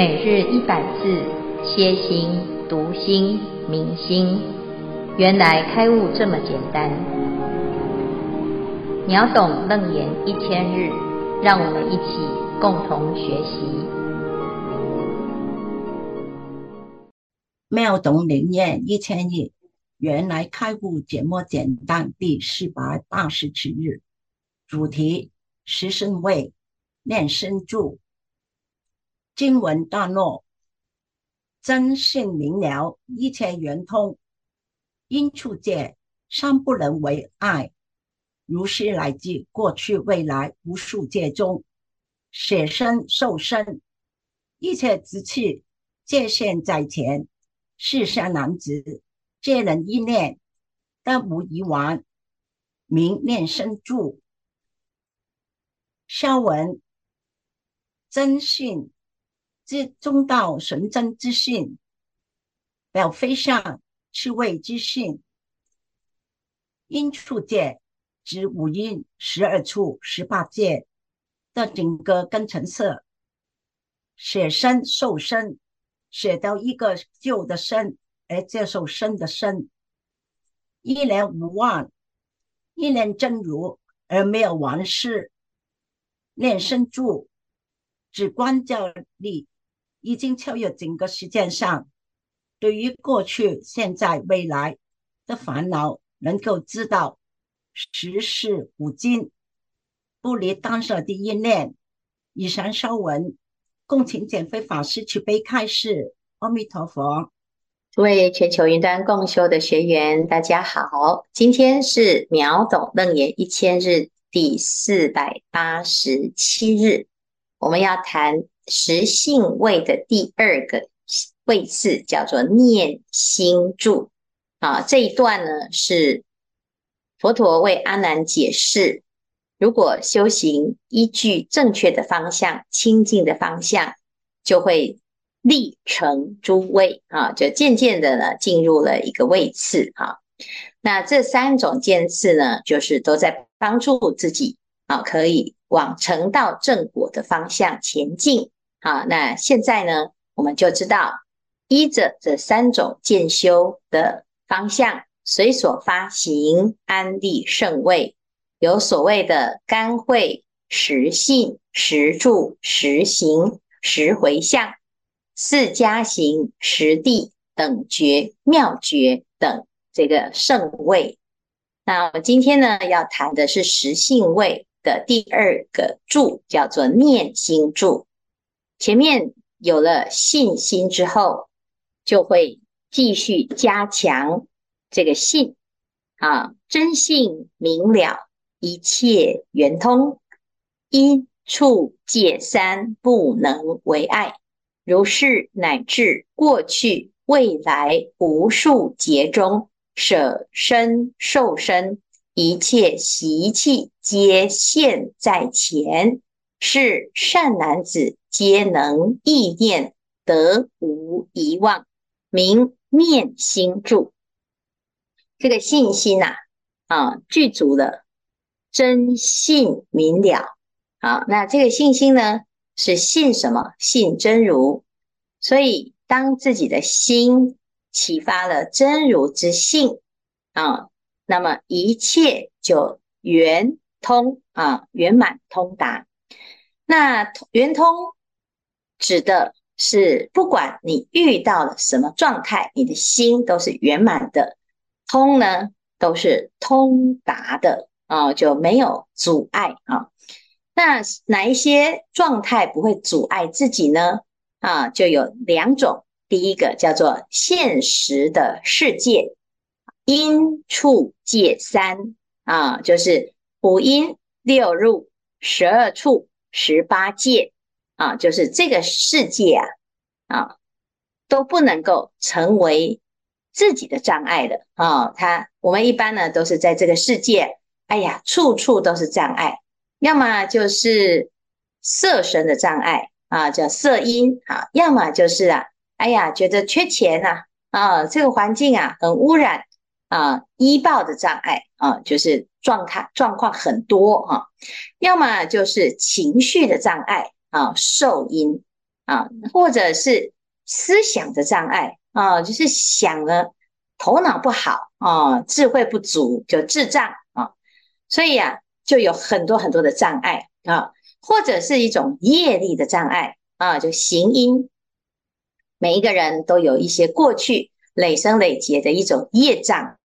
每日一百字，歇心、读心、明心，原来开悟这么简单。秒懂楞严一千日，让我们一起共同学习。秒懂楞严一千日，原来开悟这么简单。第四百八十七日，主题：十胜位，念身住。经文段落：真性明了，一切圆通，因处界三不能为爱。如是乃至过去未来无数界中，舍身受身，一切之气界限在前。世间男子皆能一念，得无遗忘，名念生住。消文真性。之中道纯真之性，表非相趣味之性，因处界指五阴十二处十八界的整个根尘色，舍身受身，舍掉一个旧的身而接受新的身，一念无妄，一念真如而没有完事，念身住，指观照力。已经超越整个时间上，对于过去、现在、未来的烦恼，能够知道时事古今，不离当下的一念。以上消文，恭请见辉法师慈悲开示。阿弥陀佛。各位全球云端共修的学员，大家好，今天是秒懂楞严一千日第四百八十七日，我们要谈。十性位的第二个位次叫做念心住啊，这一段呢是佛陀为阿难解释，如果修行依据正确的方向、清净的方向，就会立成诸位啊，就渐渐的呢进入了一个位次啊。那这三种渐次呢，就是都在帮助自己啊，可以往成道正果的方向前进。好，那现在呢，我们就知道依着这三种渐修的方向，随所发行安立圣位，有所谓的干慧、实信、实住、实行、实回向、四加行、实地等觉、妙觉等这个圣位。那我今天呢，要谈的是实性位的第二个住，叫做念心住。前面有了信心之后，就会继续加强这个信啊，真性明了，一切圆通，因处界三不能为碍，如是乃至过去未来无数劫中，舍身受身，一切习气皆现在前。是善男子，皆能意念，得无遗忘，名念心住。这个信心呐、啊，具足了，真性明了。好，那这个信心呢，是信什么？信真如。所以，当自己的心启发了真如之性啊，那么一切就圆通啊，圆满通达。那圆通指的是，不管你遇到了什么状态，你的心都是圆满的。通呢，都是通达的啊，就没有阻碍啊。那哪一些状态不会阻碍自己呢？啊，就有两种。第一个叫做现实的世界，因处界三啊，就是五阴六入十二处。十八界啊，就是这个世界啊，啊都不能够成为自己的障碍的啊。他我们一般呢都是在这个世界，哎呀，处处都是障碍，要么就是色身的障碍啊，叫色阴啊；要么就是啊，哎呀，觉得缺钱呐啊，这个环境啊很污染啊，依报的障碍啊，就是。状态状况很多啊，要么就是情绪的障碍啊，受阴啊，或者是思想的障碍啊，就是想了头脑不好啊，智慧不足就智障啊，所以呀、啊，就有很多很多的障碍啊，或者是一种业力的障碍啊，就行因，每一个人都有一些过去累生累劫的一种业障，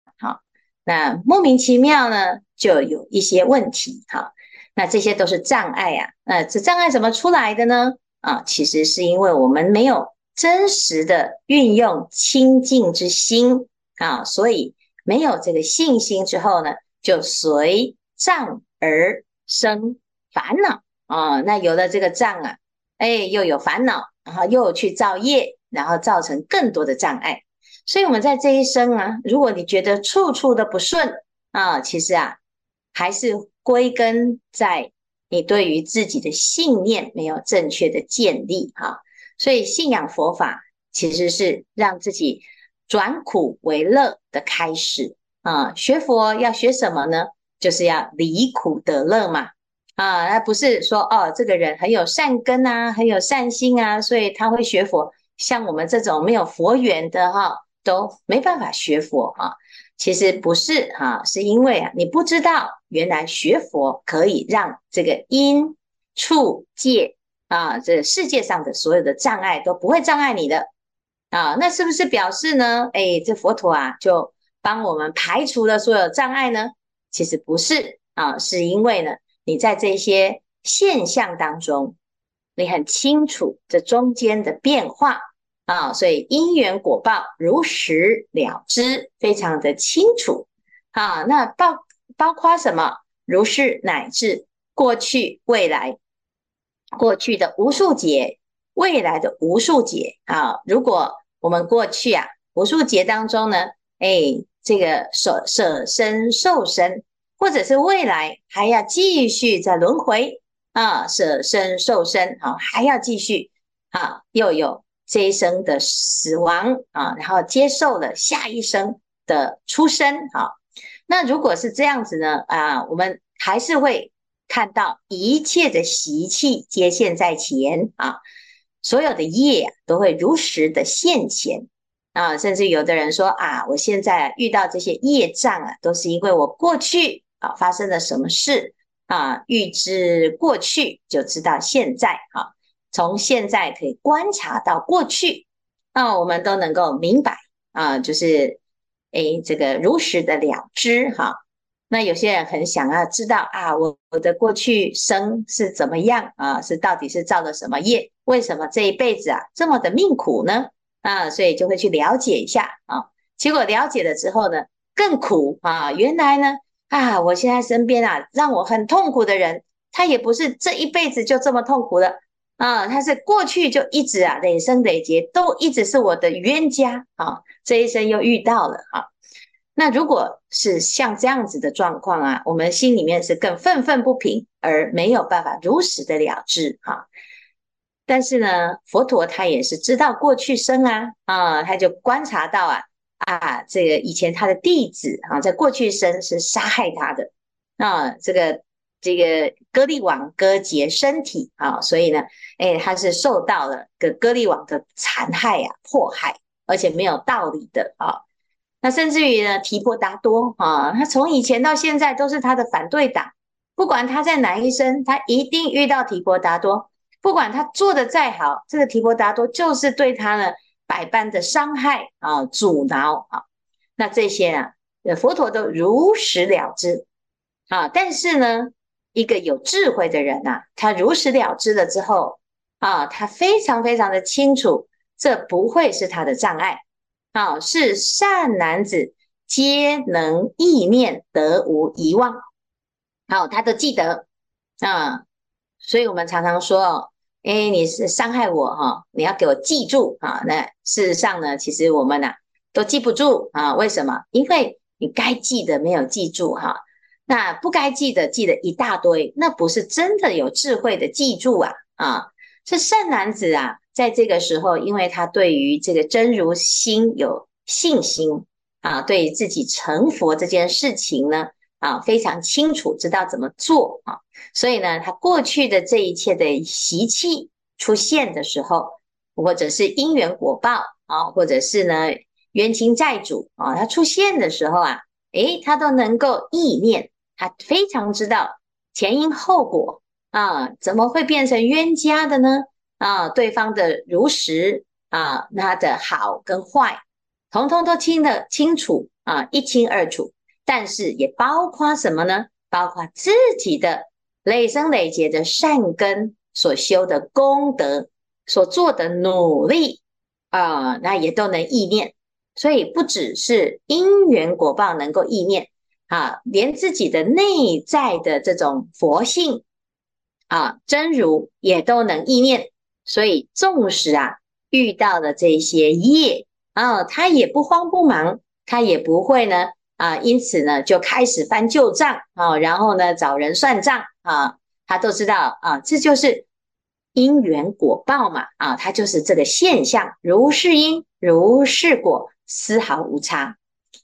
那莫名其妙呢，就有一些问题，哈，那这些都是障碍啊，那这障碍怎么出来的呢？啊，其实是因为我们没有真实的运用清净之心啊，所以没有这个信心之后呢，就随障而生烦恼啊。那有了这个障啊，哎，又有烦恼，然后又去造业，然后造成更多的障碍。所以，我们在这一生啊，如果你觉得处处的不顺啊，其实啊，还是归根在。你对于自己的信念没有正确的建立，哈，所以信仰佛法其实是让自己转苦为乐的开始啊。学佛要学什么呢？就是要离苦得乐嘛，啊，那不是说哦，这个人很有善根啊，很有善心啊，所以他会学佛。像我们这种没有佛缘的哈，都没办法学佛啊。其实不是哈，是因为啊，你不知道原来学佛可以让这个因处界啊，这世界上的所有的障碍都不会障碍你的啊。那是不是表示呢？哎，这佛陀啊，就帮我们排除了所有障碍呢？其实不是啊，是因为呢，你在这些现象当中，你很清楚这中间的变化。啊，所以因缘果报如实了知，非常的清楚。啊，那包包括什么？如是乃至过去、未来，过去的无数劫，未来的无数劫。啊，如果我们过去啊无数劫当中呢，哎，这个舍舍身受身，或者是未来还要继续在轮回啊，舍身受身，啊，还要继续啊，又有。这一生的死亡啊，然后接受了下一生的出生啊。那如果是这样子呢啊，我们还是会看到一切的习气皆现在前啊，所有的业都会如实的现前啊。甚至有的人说啊，我现在遇到这些业障啊，都是因为我过去啊发生了什么事啊，预知过去就知道现在啊。从现在可以观察到过去，那我们都能够明白啊，就是诶，这个如实的了知哈。那有些人很想要知道啊，我我的过去生是怎么样啊？是到底是造了什么业？为什么这一辈子啊这么的命苦呢？啊，所以就会去了解一下啊。结果了解了之后呢，更苦啊！原来呢啊，我现在身边啊让我很痛苦的人，他也不是这一辈子就这么痛苦的。啊，他是过去就一直啊，累生累劫都一直是我的冤家啊，这一生又遇到了啊。那如果是像这样子的状况啊，我们心里面是更愤愤不平，而没有办法如实的了知啊。但是呢，佛陀他也是知道过去生啊，啊，他就观察到啊，啊，这个以前他的弟子啊，在过去生是杀害他的啊，这个。这个歌利王割截身体啊，所以呢，哎，他是受到了个歌利王的残害啊、迫害，而且没有道理的啊。那甚至于呢，提婆达多啊，他从以前到现在都是他的反对党，不管他在哪一生，他一定遇到提婆达多，不管他做得再好，这个提婆达多就是对他呢百般的伤害啊、阻挠啊。那这些啊，佛陀都如实了知啊，但是呢。一个有智慧的人呐、啊，他如实了知了之后啊，他非常非常的清楚，这不会是他的障碍啊，是善男子皆能意念得无遗忘，好，他都记得啊，所以我们常常说，哎，你是伤害我哈，你要给我记住啊。那事实上呢，其实我们呐都记不住啊，为什么？因为你该记得没有记住哈。那不该记得记得一大堆，那不是真的有智慧的记住啊啊！是善男子啊，在这个时候，因为他对于这个真如心有信心啊，对自己成佛这件事情呢啊非常清楚，知道怎么做啊，所以呢，他过去的这一切的习气出现的时候或者是因缘果报啊，或者是呢冤亲债主啊，他出现的时候啊，诶，他都能够意念，他非常知道前因后果啊，怎么会变成冤家的呢？啊，对方的如实啊，他的好跟坏，统统都听得清楚啊，一清二楚。但是也包括什么呢？包括自己的累生累劫的善根所修的功德，所做的努力啊、那也都能意念。所以不只是因缘果报能够意念啊，连自己的内在的这种佛性啊，真如也都能意念。所以纵使啊遇到了这些业啊，他也不慌不忙，他也不会呢。啊，因此呢，就开始翻旧账啊，然后呢，找人算账啊，他都知道啊，这就是因缘果报嘛，啊，它就是这个现象，如是因，如是果，丝毫无差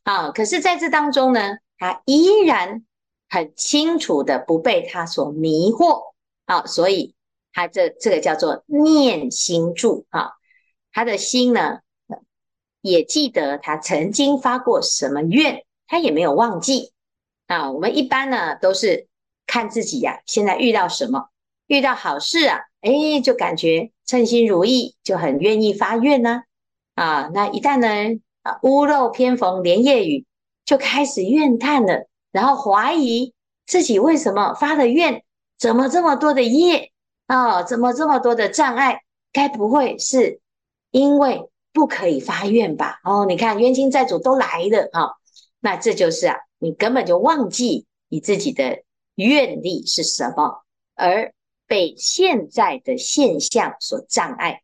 啊。可是在这当中呢，他依然很清楚的不被他所迷惑啊，所以他这这个叫做念心住啊，他的心呢，也记得他曾经发过什么愿。他也没有忘记啊。我们一般呢都是看自己呀、现在遇到什么，遇到好事啊，哎，就感觉称心如意，就很愿意发愿呢啊，啊。那一旦呢啊屋漏偏逢连夜雨，就开始怨叹了，然后怀疑自己为什么发的愿，怎么这么多的业啊，怎么这么多的障碍？该不会是因为不可以发愿吧？哦，你看冤亲债主都来了啊。那这就是啊，你根本就忘记你自己的愿力是什么，而被现在的现象所障碍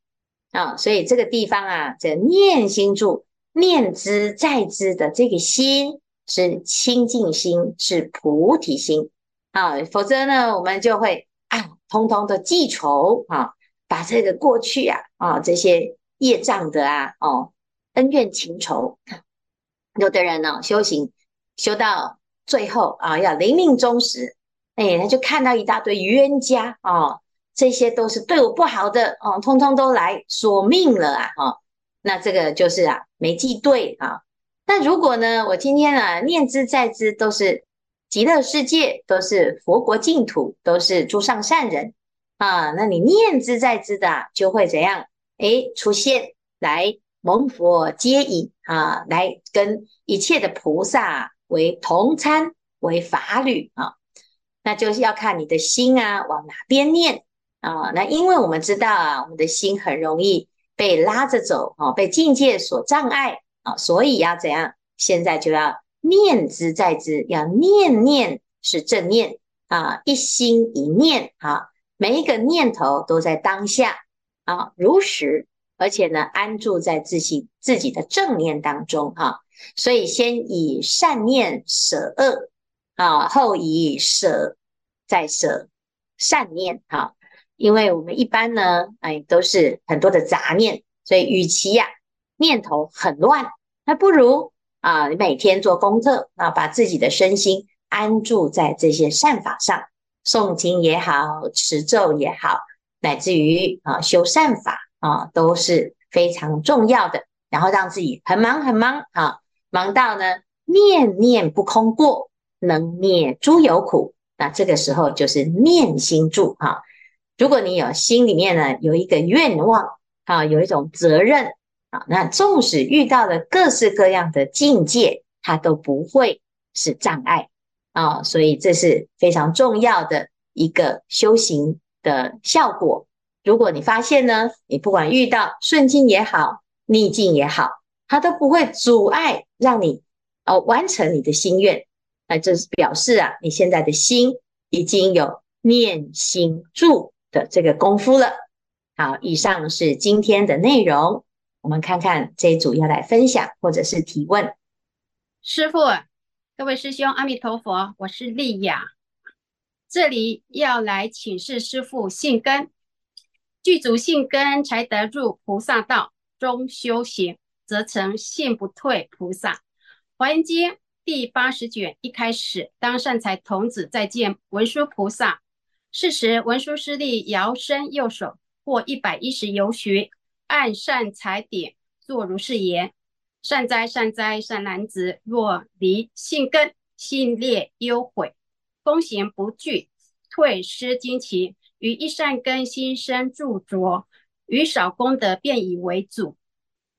啊。所以这个地方啊，这念心住，念之在之的这个心是清净心，是菩提心啊。否则呢，我们就会啊，通通的记仇啊，把这个过去啊啊这些业障的啊哦恩怨情仇。有的人呢，修行修到最后啊，要临命终时，哎，他就看到一大堆冤家啊，这些都是对我不好的哦，通通都来索命了啊，哈，那这个就是啊，没记对啊。那如果呢，我今天啊，念兹在兹都是极乐世界，都是佛国净土，都是诸上善人啊，那你念兹在兹的就会怎样？哎，出现来。蒙佛接引啊，来跟一切的菩萨为同参为法侣啊，那就是要看你的心啊往哪边念啊。那因为我们知道啊，我们的心很容易被拉着走啊，被境界所障碍啊，所以要怎样？现在就要念之在之，要念念是正念啊，一心一念啊，每一个念头都在当下啊，如实。而且呢，安住在自己自己的正念当中哈，所以先以善念舍恶啊，后以舍再舍善念哈。因为我们一般呢，哎，都是很多的杂念，所以与其呀念头很乱，那不如啊，你每天做功课啊，把自己的身心安住在这些善法上，诵经也好，持咒也好，乃至于啊修善法。啊，都是非常重要的。然后让自己很忙很忙啊，忙到呢念念不空过，能灭诸有苦。那这个时候就是念心住啊。如果你有心里面呢有一个愿望啊，有一种责任啊，那纵使遇到了各式各样的境界，它都不会是障碍啊。所以这是非常重要的一个修行的效果。如果你发现呢，你不管遇到顺境也好，逆境也好，它都不会阻碍让你哦完成你的心愿，那这是表示啊，你现在的心已经有念心住的这个功夫了。好，以上是今天的内容，我们看看这一组要来分享或者是提问。师父，各位师兄，阿弥陀佛，我是丽雅，这里要来请示师父信根。具足信根，才得入菩萨道中修行，则成信不退菩萨。华严经第八十卷一开始，当善财童子再见文殊菩萨，是时文殊师利遥伸右手，过一百一十由旬，按善财点，作如是言：善哉善哉，善男子，若离性根，性劣忧悔，功行不具，退失精勤，于一善根心生著着，于少功德便以为主，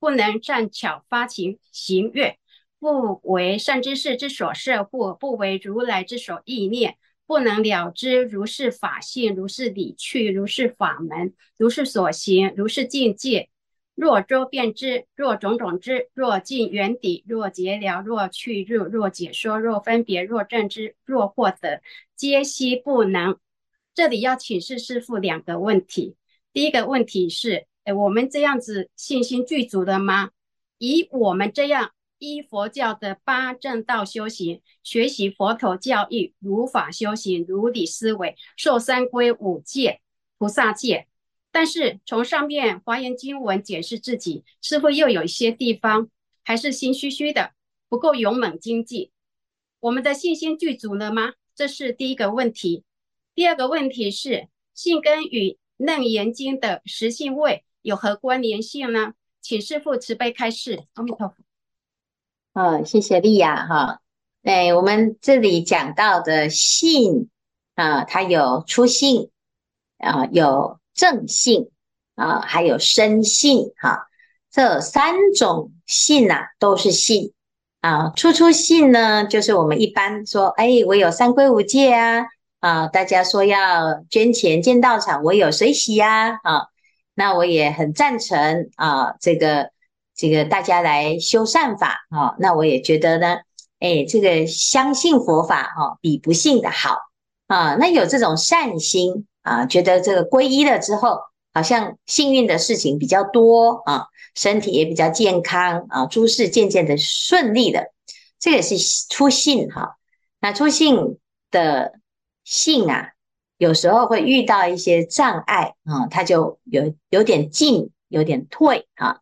不能善巧发情行愿，不为善知识之所摄或，不为如来之所忆念。不能了知如是法性，如是理趣，如是法门，如是所行，如是境界。若周遍知，若种种知，若尽缘底，若结了，若去入，若解说，若分别，若证知，若获得，皆悉不能。这里要请示师父两个问题。第一个问题是：哎，我们这样子信心具足的吗？以我们这样。依佛教的八正道修行，学习佛陀教义，如法修行，如理思维，受三归五戒、菩萨戒。但是从上面华严经文解释自己，似乎又有一些地方还是心虚虚的，不够勇猛精进。我们的信心具足了吗？这是第一个问题。第二个问题是，性根与楞严经的实性位有何关联性呢？请师父慈悲开示。阿弥陀佛。哦，谢谢丽亚哈。哎，我们这里讲到的信啊，它有初信啊，有正信啊，还有生信哈。这三种信呐、啊，都是信啊。初初信呢，就是我们一般说，哎，我有三皈五戒啊，啊，大家说要捐钱建道场，我有随喜呀，啊，那我也很赞成啊，这个。这个大家来修善法啊，那我也觉得呢，哎，这个相信佛法哈，比不信的好啊。那有这种善心啊，觉得这个皈依了之后，好像幸运的事情比较多啊，身体也比较健康啊，诸事渐渐的顺利的，这个是初信哈。那初信的信啊，有时候会遇到一些障碍啊，它就有有点进，有点退啊。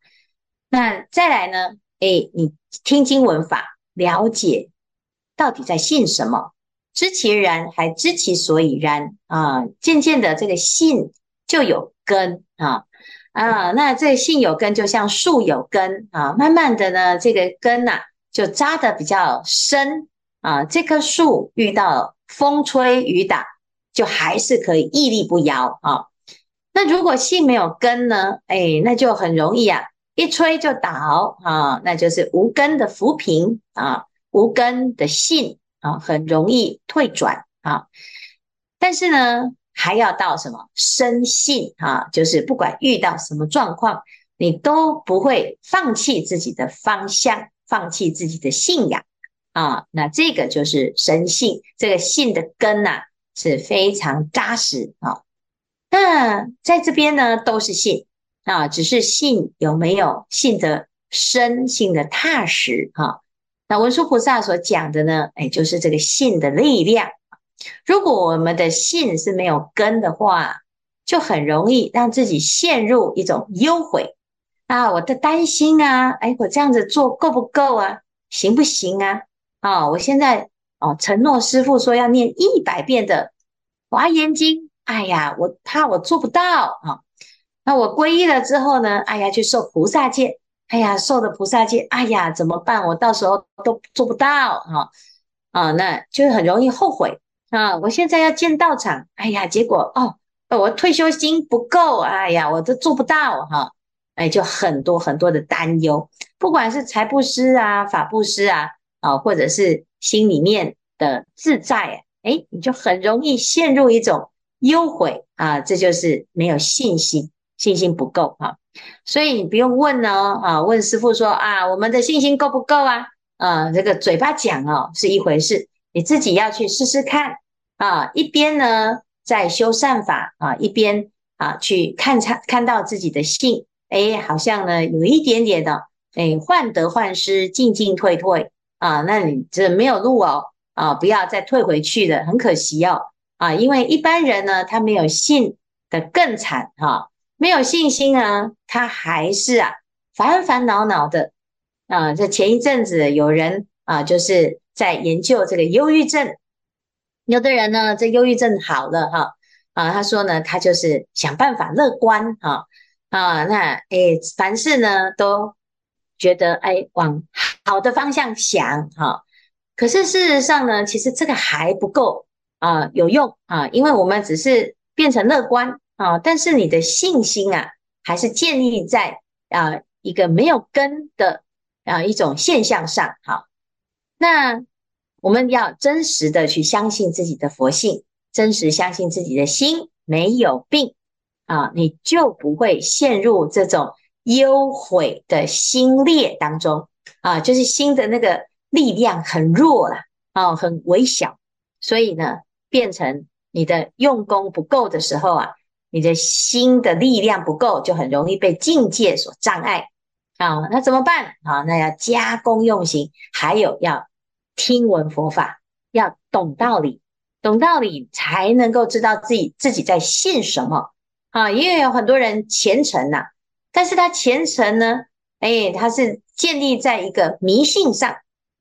那再来呢？诶，你听经闻法，了解到底在信什么？知其然，还知其所以然啊！渐渐的，这个信就有根啊啊！那这个信有根，就像树有根啊。慢慢的呢，这个根呐、就扎得比较深啊。这棵树遇到风吹雨打，就还是可以屹立不摇啊。那如果信没有根呢？诶，那就很容易啊。一吹就倒啊，那就是无根的浮萍啊，无根的信啊，很容易退转啊。但是呢，还要到什么生信啊？就是不管遇到什么状况，你都不会放弃自己的方向，放弃自己的信仰啊。那这个就是生信，这个信的根呐、啊、是非常扎实啊。那在这边呢，都是信。啊，只是信有没有信得深，信的踏实哈。那文殊菩萨所讲的呢，哎，就是这个信的力量。如果我们的信是没有根的话，就很容易让自己陷入一种忧悔啊，我的担心啊，哎，我这样子做够不够啊？行不行啊？啊，我现在哦承诺师父说要念一百遍的华严经，哎呀，我怕我做不到啊。那我皈依了之后呢？哎呀，去受菩萨戒，哎呀，受的菩萨戒，哎呀，怎么办？我到时候都做不到哈啊，那就很容易后悔啊！我现在要建道场，哎呀，结果哦，我退休金不够，哎呀，我都做不到哈，哎，就很多很多的担忧，不管是财布施啊、法布施啊，啊，或者是心里面的自在，哎，你就很容易陷入一种忧悔啊，这就是没有信心。信心不够哈，所以你不用问哦啊，问师傅说啊，我们的信心够不够啊？啊，这个嘴巴讲哦是一回事，你自己要去试试看啊。一边呢在修善法啊，一边啊去看看看到自己的信，哎，好像呢有一点点的哎患得患失，进进退退啊，那你这没有路哦啊，不要再退回去的，很可惜哦啊，因为一般人呢他没有信的更惨哈。没有信心啊，他还是啊烦烦恼恼的啊。这前一阵子有人啊，就是在研究这个忧郁症。有的人呢，这忧郁症好了哈啊，他说呢，他就是想办法乐观哈啊，那哎，凡事呢都觉得哎往好的方向想哈，可是事实上呢，其实这个还不够啊有用啊，因为我们只是变成乐观啊，但是你的信心啊，还是建立在啊一个没有根的啊一种现象上。好，那我们要真实的去相信自己的佛性，真实相信自己的心没有病。啊，你就不会陷入这种忧悔的心裂当中啊，就是心的那个力量很弱了啊，很微小，所以呢，变成你的用功不够的时候啊，你的心的力量不够，就很容易被境界所障碍啊。那怎么办啊？那要加功用行，还有要听闻佛法，要懂道理，懂道理才能够知道自己自己在信什么。啊，因为有很多人虔诚呐，但是他虔诚呢，哎，他是建立在一个迷信上，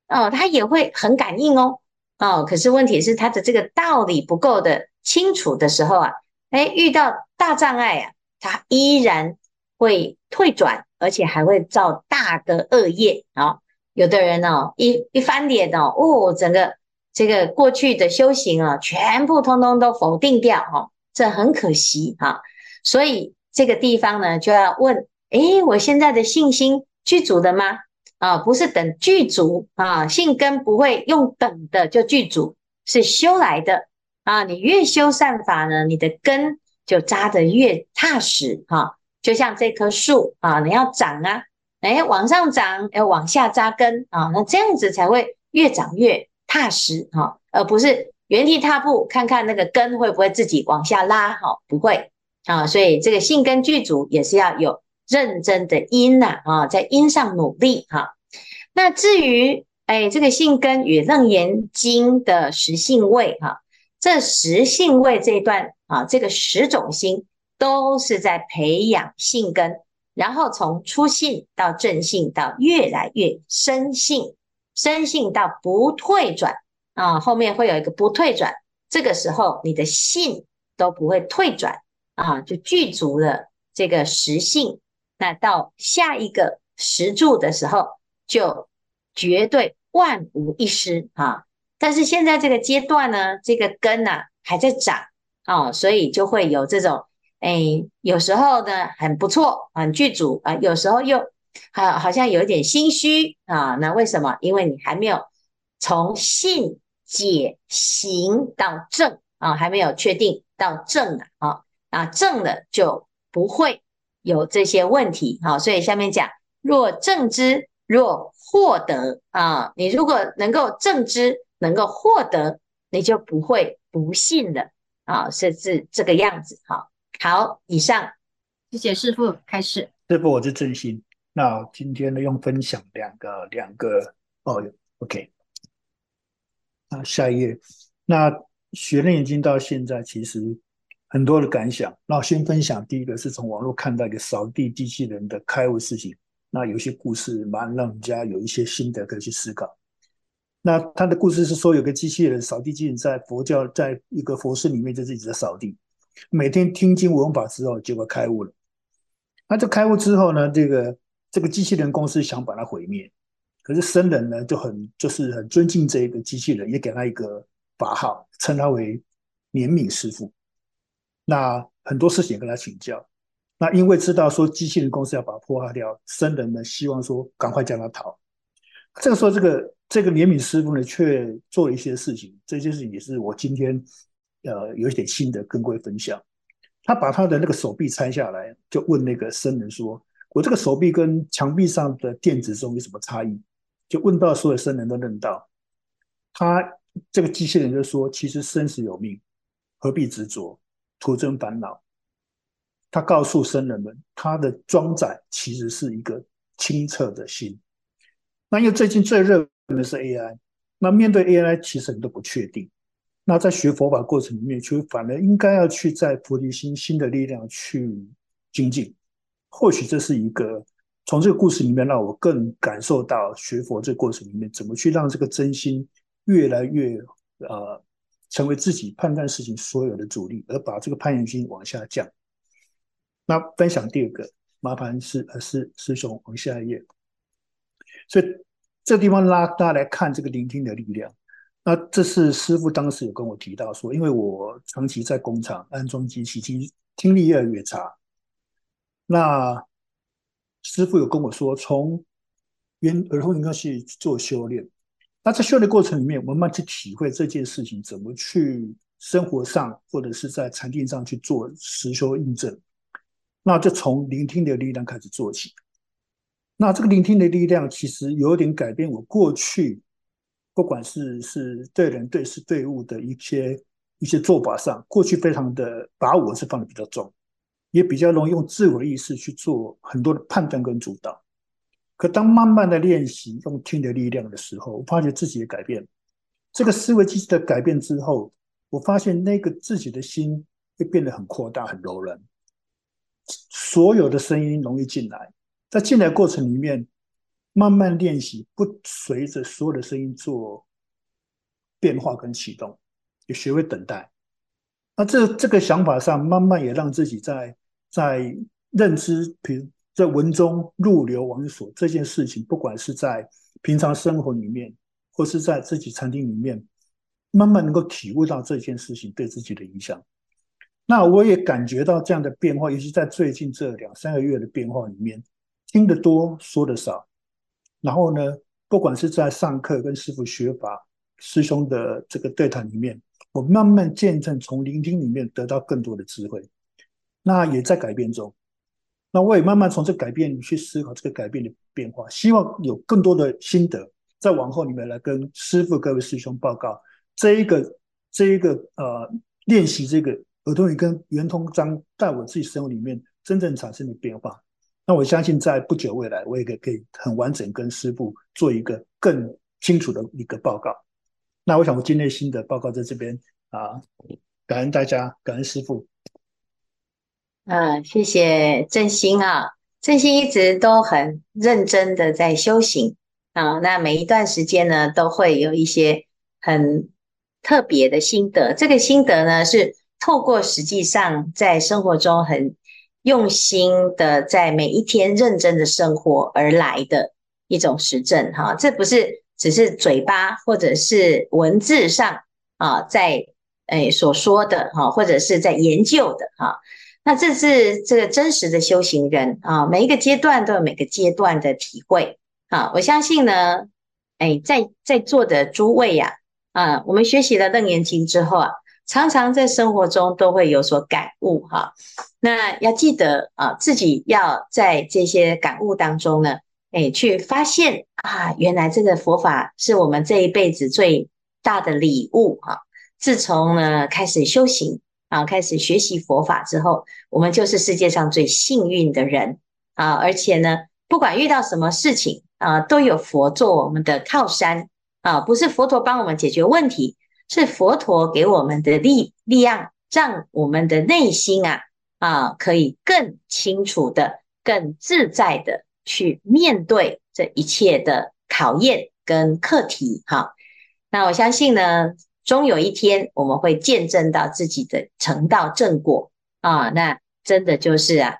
哦，他也会很感应哦，哦，可是问题是他的这个道理不够的清楚的时候啊，哎，遇到大障碍啊，他依然会退转，而且还会造大的恶业啊、有的人哦，一一翻脸哦，哦，整个这个过去的修行啊，全部通通都否定掉哦，这很可惜哈。所以这个地方呢，就要问：诶，我现在的信心具足的吗？啊，不是等具足啊，信根不会用等的就具足，是修来的啊。你越修善法呢，你的根就扎得越踏实哈。就像这棵树啊，你要长啊，诶，往上长，要往下扎根啊，那这样子才会越长越踏实哈，而不是原地踏步，看看那个根会不会自己往下拉哈，不会。啊，所以这个性根具足也是要有认真的因呐，啊，在因上努力哈。那至于哎，这个性根与楞严经的实性位哈，这十性位这一段啊，这个十种心都是在培养性根，然后从初性到正性到越来越深性，深性到不退转啊，后面会有一个不退转，这个时候你的性都不会退转。啊，就具足了这个实性，那到下一个实住的时候，就绝对万无一失啊。但是现在这个阶段呢，这个根呢、还在长啊，所以就会有这种，哎，有时候呢很不错，很具足啊，有时候又好好像有点心虚啊。那为什么？因为你还没有从信解行到正啊，还没有确定到正啊。啊，正了就不会有这些问题，好，所以下面讲，若正之，若获得啊，你如果能够正之，能够获得，你就不会不信了。啊，是是这个样子，好，好，以上，谢谢师傅开始，师傅我是真心，那今天呢用分享两个两个哦，OK，那，下一页，那学了已经到现在其实。很多的感想，那我先分享第一个是从网络看到一个扫地机器人的开悟事情，那有些故事蛮让人家有一些心得可以去思考。那他的故事是说，有个机器人扫地机器人在佛教在一个佛寺里面就自己在扫地，每天听经闻法之后，结果开悟了。那这开悟之后呢，这个这个机器人公司想把它毁灭，可是僧人呢就很就是很尊敬这一个机器人，也给他一个法号，称他为怜悯师傅。那很多事情跟他请教，那因为知道说机器人公司要把它破坏掉，僧人呢希望说赶快将他逃。这个时候，这个这个怜悯师傅呢，却做了一些事情，这些事情也是我今天呃有一点心得跟各位分享。他把他的那个手臂拆下来，就问那个僧人说：“我这个手臂跟墙壁上的电子钟有什么差异？”就问到所有僧人都认到，他这个机器人就说：“其实生死有命，何必执着？”徒增烦恼。他告诉僧人们，他的装载其实是一个清澈的心。那因为最近最热的是 AI，那面对 AI，其实你都不确定。那在学佛法过程里面，就反而应该要去在菩提心新的力量去精进。或许这是一个从这个故事里面让我更感受到学佛这个过程里面怎么去让这个真心越来越呃。成为自己判断事情所有的阻力，而把这个攀缘心往下降。那分享第二个，麻烦师呃师师兄往下一页。所以这地方拉大家来看这个聆听的力量。那这是师父当时有跟我提到说，因为我长期在工厂安装机器，听听力越来越差。那师父有跟我说，从原儿童应该去做修炼。那在修炼过程里面，我们慢慢去体会这件事情怎么去生活上，或者是在禅定上去做实修印证。那就从聆听的力量开始做起。那这个聆听的力量其实有点改变我过去，不管是是对人对事对物的一些一些做法上，过去非常的把我是放的比较重，也比较容易用自我意识去做很多的判断跟主导。可当慢慢的练习用听的力量的时候，我发觉自己也改变。这个思维机制的改变之后，我发现那个自己的心会变得很扩大、很柔软，所有的声音容易进来。在进来过程里面，慢慢练习，不随着所有的声音做变化跟启动，也学会等待。那这这个想法上，慢慢也让自己在在认知，比如在文中入流往所这件事情，不管是在平常生活里面，或是在自己餐厅里面，慢慢能够体悟到这件事情对自己的影响。那我也感觉到这样的变化，尤其在最近这两三个月的变化里面。听得多，说得少。然后呢，不管是在上课跟师傅学法、师兄的这个对谈里面，我慢慢见证从聆听里面得到更多的智慧。那也在改变中。那我也慢慢从这改变去思考这个改变的变化，希望有更多的心得，在往后里面来跟师傅各位师兄报告这一个这一个呃练习这个耳朵语跟圆通章在我自己生活里面真正产生的变化。那我相信，在不久未来，我也可以可以很完整跟师傅做一个更清楚的一个报告。那我想，我今天新的报告在这边啊，感恩大家，感恩师傅。嗯，谢谢正兴啊，正兴一直都很认真的在修行啊。那每一段时间呢，都会有一些很特别的心得。这个心得呢，是透过实际上在生活中很。用心的在每一天认真的生活而来的一种实证哈，这不是只是嘴巴或者是文字上啊在诶所说的哈，或者是在研究的哈，那这是这个真实的修行人啊，每一个阶段都有每个阶段的体会啊，我相信呢，诶在在座的诸位呀啊，我们学习了《楞严经》之后啊。常常在生活中都会有所感悟哈，那要记得啊，自己要在这些感悟当中呢，诶，去发现啊，原来这个佛法是我们这一辈子最大的礼物哈。自从呢开始修行啊，开始学习佛法之后，我们就是世界上最幸运的人啊，而且呢，不管遇到什么事情啊，都有佛做我们的靠山啊，不是佛陀帮我们解决问题。是佛陀给我们的力力量，让我们的内心啊啊可以更清楚的、更自在的去面对这一切的考验跟课题。哈，那我相信呢，终有一天我们会见证到自己的成道正果啊，那真的就是啊，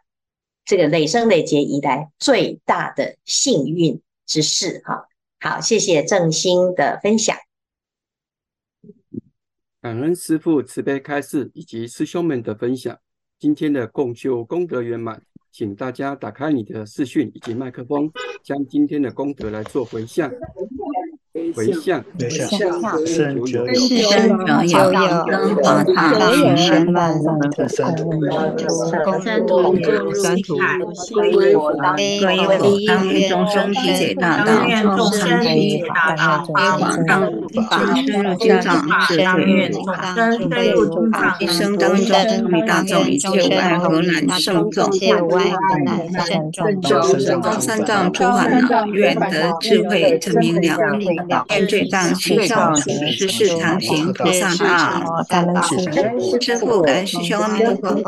这个累生累劫以来最大的幸运之事。哈，好，谢谢正心的分享。感恩师父慈悲开示以及师兄们的分享，今天的共修功德圆满，请大家打开你的视讯以及麦克风，将今天的功德来做回向。回向，回向，生久有，世生久有，灯华大群生万众生，三途诸路海，归我当愿众生体解大道，众生体解大道，归广大法深入经藏智慧无边，一生当中与大众一切无碍和难圣众，众三藏诸烦恼，愿得智慧真明了。愿罪障悉消除，世世常行菩萨道。感恩师父，感恩师兄，阿弥陀佛。